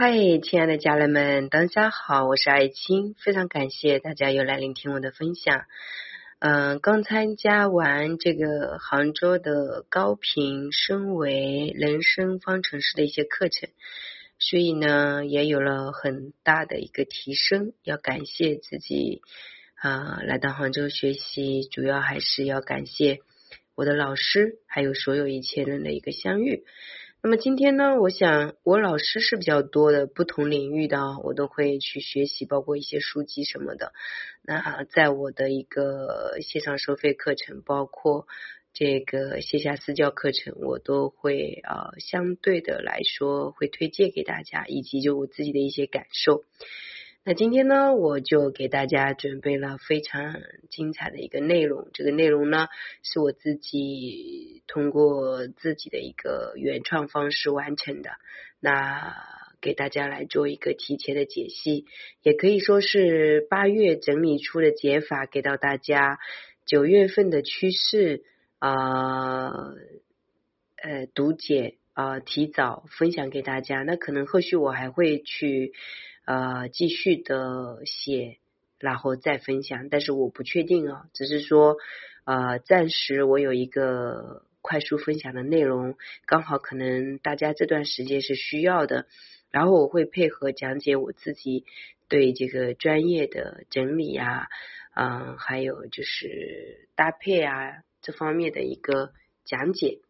嗨，亲爱的家人们，大家好，我是爱青，非常感谢大家又来聆听我的分享。嗯，刚参加完这个杭州的高频升维人生方程式的一些课程，所以呢，也有了很大的一个提升。要感谢自己啊，来到杭州学习，主要还是要感谢我的老师，还有所有一切人的一个相遇。那么今天呢，我想我老师是比较多的，不同领域的我都会去学习，包括一些书籍什么的。那在我的一个线上收费课程，包括这个线下私教课程，我都会呃相对的来说会推荐给大家，以及就我自己的一些感受。那今天呢，我就给大家准备了非常精彩的一个内容。这个内容呢，是我自己通过自己的一个原创方式完成的。那给大家来做一个提前的解析，也可以说是八月整理出的解法，给到大家九月份的趋势啊，呃，读解啊，提早分享给大家。那可能后续我还会去。呃，继续的写，然后再分享，但是我不确定啊，只是说呃，暂时我有一个快速分享的内容，刚好可能大家这段时间是需要的，然后我会配合讲解我自己对这个专业的整理啊，嗯，还有就是搭配啊这方面的一个讲解。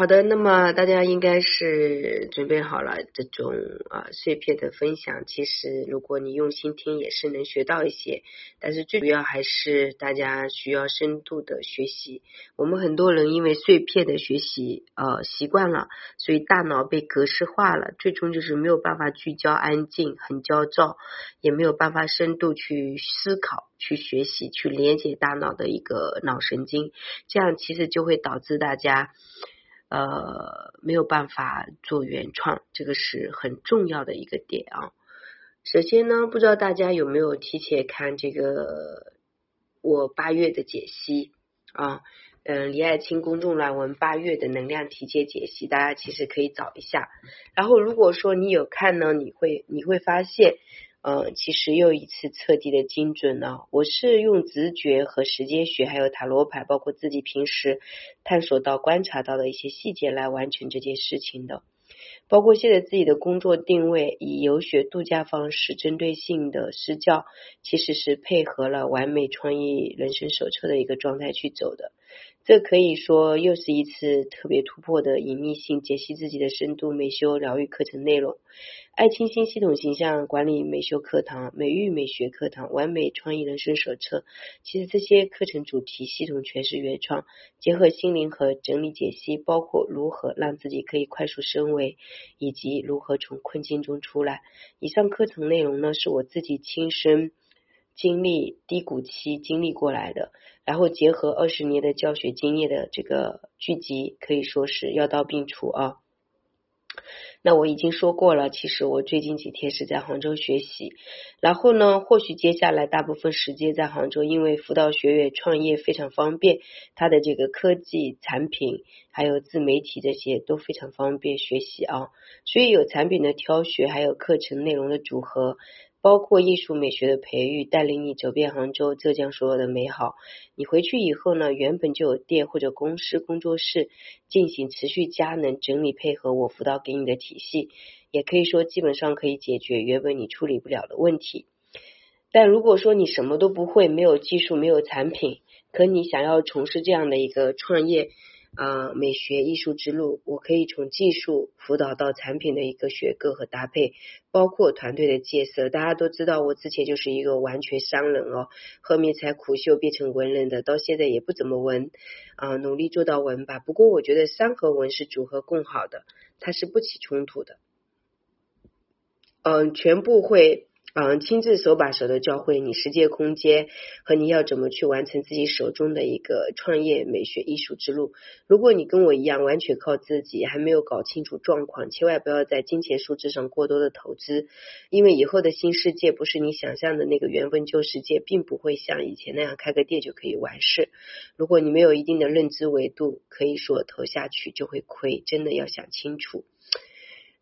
好的，那么大家应该是准备好了这种啊碎片的分享。其实如果你用心听，也是能学到一些。但是最主要还是大家需要深度的学习。我们很多人因为碎片的学习呃习惯了，所以大脑被格式化了，最终就是没有办法聚焦、安静，很焦躁，也没有办法深度去思考、去学习、去连接大脑的一个脑神经。这样其实就会导致大家。呃，没有办法做原创，这个是很重要的一个点啊。首先呢，不知道大家有没有提前看这个我八月的解析啊？嗯，李爱清公众软文八月的能量提前解析，大家其实可以找一下。然后如果说你有看呢，你会你会发现。嗯，其实又一次彻底的精准了。我是用直觉和时间学，还有塔罗牌，包括自己平时探索到、观察到的一些细节来完成这件事情的。包括现在自己的工作定位，以游学度假方式，针对性的施教，其实是配合了完美创意人生手册的一个状态去走的。这可以说又是一次特别突破的隐秘性解析自己的深度美修疗愈课程内容。爱清新系统形象管理美修课堂、美育美学课堂、完美创意人生手册，其实这些课程主题系统全是原创，结合心灵和整理解析，包括如何让自己可以快速升维，以及如何从困境中出来。以上课程内容呢，是我自己亲身经历低谷期经历过来的，然后结合二十年的教学经验的这个聚集，可以说是药到病除啊。那我已经说过了，其实我最近几天是在杭州学习，然后呢，或许接下来大部分时间在杭州，因为辅导学院创业非常方便，它的这个科技产品还有自媒体这些都非常方便学习啊，所以有产品的挑选，还有课程内容的组合。包括艺术美学的培育，带领你走遍杭州、浙江所有的美好。你回去以后呢，原本就有店或者公司工作室进行持续加能整理，配合我辅导给你的体系，也可以说基本上可以解决原本你处理不了的问题。但如果说你什么都不会，没有技术，没有产品，可你想要从事这样的一个创业。啊，美学艺术之路，我可以从技术辅导到产品的一个选购和搭配，包括团队的建设。大家都知道，我之前就是一个完全商人哦，后面才苦修变成文人的，到现在也不怎么文啊，努力做到文吧。不过我觉得商和文是组合更好的，它是不起冲突的。嗯，全部会嗯，亲自手把手的教会你世界空间和你要怎么去完成自己手中的一个创业美学艺术之路。如果你跟我一样完全靠自己，还没有搞清楚状况，千万不要在金钱数字上过多的投资，因为以后的新世界不是你想象的那个原本旧世界，并不会像以前那样开个店就可以完事。如果你没有一定的认知维度，可以说投下去就会亏，真的要想清楚。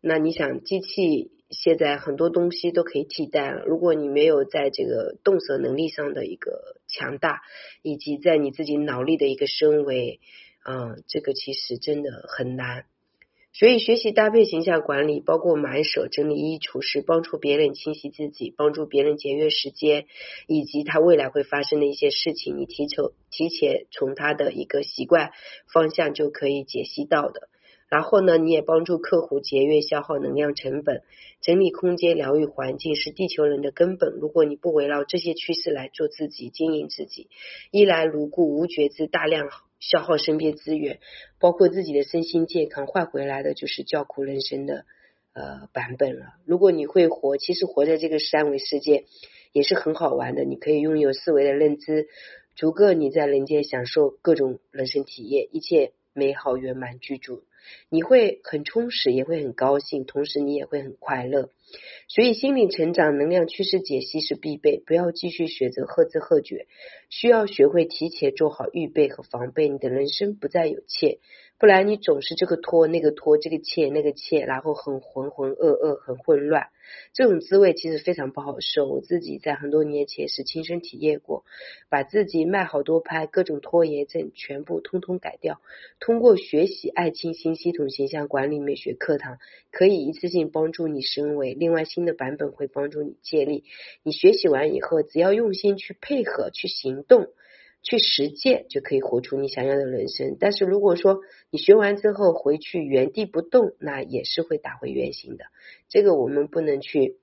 那你想机器？现在很多东西都可以替代了。如果你没有在这个动手能力上的一个强大，以及在你自己脑力的一个升维，啊，这个其实真的很难。所以学习搭配形象管理，包括买手整理衣橱是，帮助别人清洗自己，帮助别人节约时间，以及他未来会发生的一些事情，你提从提前从他的一个习惯方向就可以解析到的。然后呢，你也帮助客户节约消耗能量成本，整理空间、疗愈环境是地球人的根本。如果你不围绕这些趋势来做自己、经营自己，一来如故、无觉知，大量消耗身边资源，包括自己的身心健康，换回来的就是叫苦人生的呃版本了。如果你会活，其实活在这个三维世界也是很好玩的。你可以拥有四维的认知，足够你在人间享受各种人生体验，一切美好圆满居住。你会很充实，也会很高兴，同时你也会很快乐。所以，心理成长、能量趋势解析是必备，不要继续选择赫兹赫绝，需要学会提前做好预备和防备，你的人生不再有欠。不然你总是这个拖那个拖，这个欠那个欠，然后很浑浑噩噩，很混乱，这种滋味其实非常不好受。我自己在很多年前是亲身体验过，把自己卖好多拍，各种拖延症全部通通改掉。通过学习爱清新系统形象管理美学课堂，可以一次性帮助你升维。另外新的版本会帮助你建立。你学习完以后，只要用心去配合，去行动。去实践就可以活出你想要的人生。但是如果说你学完之后回去原地不动，那也是会打回原形的。这个我们不能去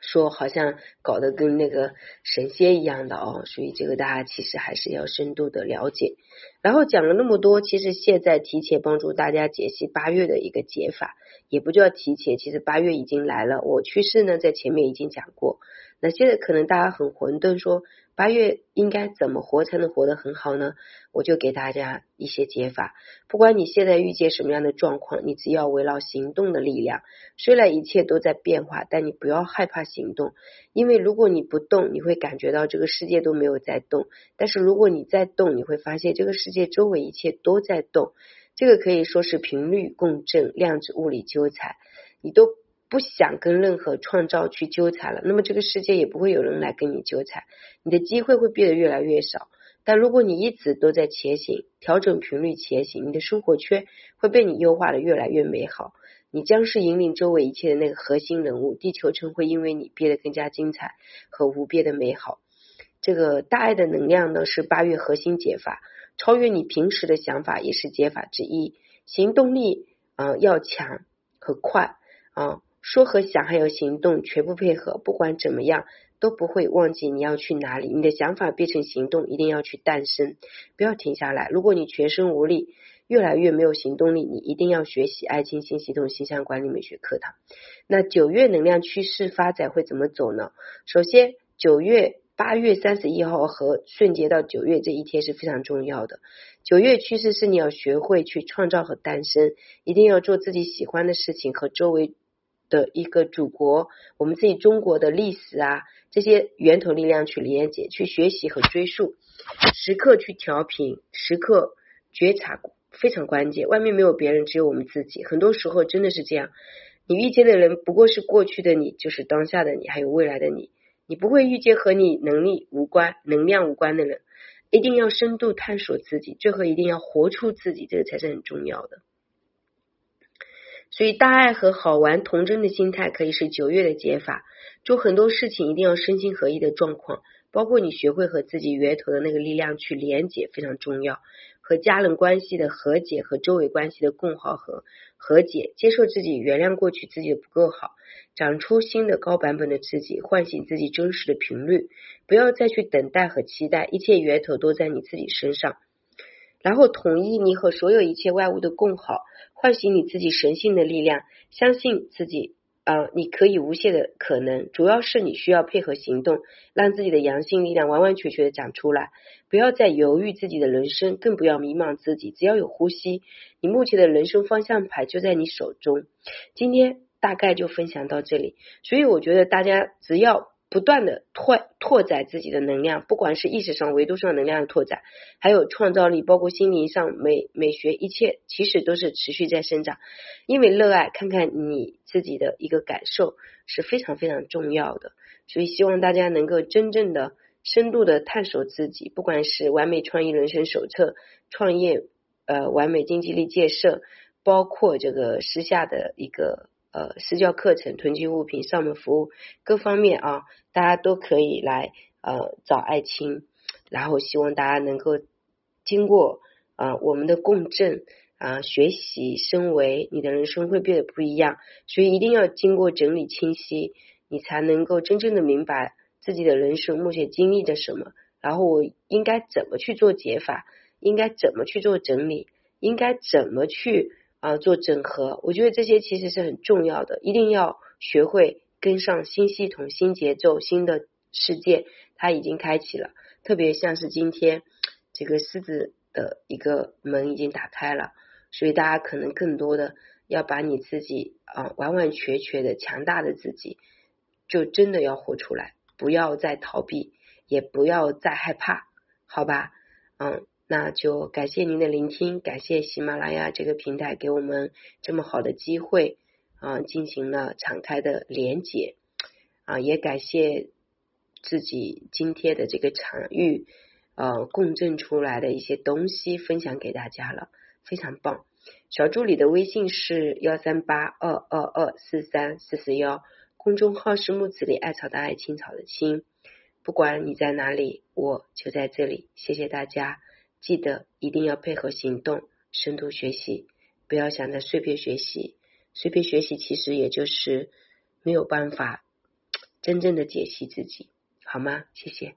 说，好像搞得跟那个神仙一样的哦。所以这个大家其实还是要深度的了解。然后讲了那么多，其实现在提前帮助大家解析八月的一个解法，也不叫提前，其实八月已经来了。我趋势呢在前面已经讲过。那现在可能大家很混沌，说八月应该怎么活才能活得很好呢？我就给大家一些解法。不管你现在遇见什么样的状况，你只要围绕行动的力量。虽然一切都在变化，但你不要害怕行动，因为如果你不动，你会感觉到这个世界都没有在动；但是如果你在动，你会发现这个世界周围一切都在动。这个可以说是频率共振、量子物理纠缠，你都。不想跟任何创造去纠缠了，那么这个世界也不会有人来跟你纠缠，你的机会会变得越来越少。但如果你一直都在前行，调整频率前行，你的生活圈会被你优化的越来越美好。你将是引领周围一切的那个核心人物，地球村会因为你变得更加精彩和无边的美好。这个大爱的能量呢，是八月核心解法，超越你平时的想法也是解法之一。行动力啊要强和快啊。说和想还有行动全部配合，不管怎么样都不会忘记你要去哪里。你的想法变成行动，一定要去诞生，不要停下来。如果你全身无力，越来越没有行动力，你一定要学习爱情新系统形象管理美学课堂。那九月能量趋势发展会怎么走呢？首先，九月八月三十一号和瞬间到九月这一天是非常重要的。九月趋势是你要学会去创造和诞生，一定要做自己喜欢的事情和周围。的一个祖国，我们自己中国的历史啊，这些源头力量去连接、去学习和追溯，时刻去调频，时刻觉察非常关键。外面没有别人，只有我们自己。很多时候真的是这样，你遇见的人不过是过去的你，就是当下的你，还有未来的你。你不会遇见和你能力无关、能量无关的人。一定要深度探索自己，最后一定要活出自己，这个才是很重要的。所以，大爱和好玩童真的心态可以是九月的解法。就很多事情一定要身心合一的状况，包括你学会和自己源头的那个力量去连接，非常重要。和家人关系的和解，和周围关系的共好和和解，接受自己，原谅过去自己的不够好，长出新的高版本的自己，唤醒自己真实的频率。不要再去等待和期待，一切源头都在你自己身上。然后统一你和所有一切外物的共好。唤醒你自己神性的力量，相信自己，啊，你可以无限的可能，主要是你需要配合行动，让自己的阳性力量完完全全的长出来，不要再犹豫自己的人生，更不要迷茫自己。只要有呼吸，你目前的人生方向牌就在你手中。今天大概就分享到这里，所以我觉得大家只要。不断的拓拓展自己的能量，不管是意识上、维度上能量的拓展，还有创造力，包括心灵上美美学，一切其实都是持续在生长。因为热爱，看看你自己的一个感受是非常非常重要的。所以希望大家能够真正的深度的探索自己，不管是完美创意人生手册、创业呃完美经济力建设，包括这个时下的一个。呃，私教课程、囤积物品、上门服务各方面啊，大家都可以来呃找爱青，然后希望大家能够经过啊我们的共振啊学习升维，你的人生会变得不一样。所以一定要经过整理清晰，你才能够真正的明白自己的人生目前经历着什么，然后我应该怎么去做解法，应该怎么去做整理，应该怎么去。啊，做整合，我觉得这些其实是很重要的，一定要学会跟上新系统、新节奏、新的世界，它已经开启了。特别像是今天这个狮子的一个门已经打开了，所以大家可能更多的要把你自己啊完完全全的强大的自己，就真的要活出来，不要再逃避，也不要再害怕，好吧？嗯。那就感谢您的聆听，感谢喜马拉雅这个平台给我们这么好的机会啊，进行了敞开的连接啊，也感谢自己今天的这个场域呃共振出来的一些东西分享给大家了，非常棒。小助理的微信是幺三八二二二四三四四幺，公众号是木子里艾草的艾青草的青，不管你在哪里，我就在这里，谢谢大家。记得一定要配合行动，深度学习，不要想着碎片学习。碎片学习其实也就是没有办法真正的解析自己，好吗？谢谢。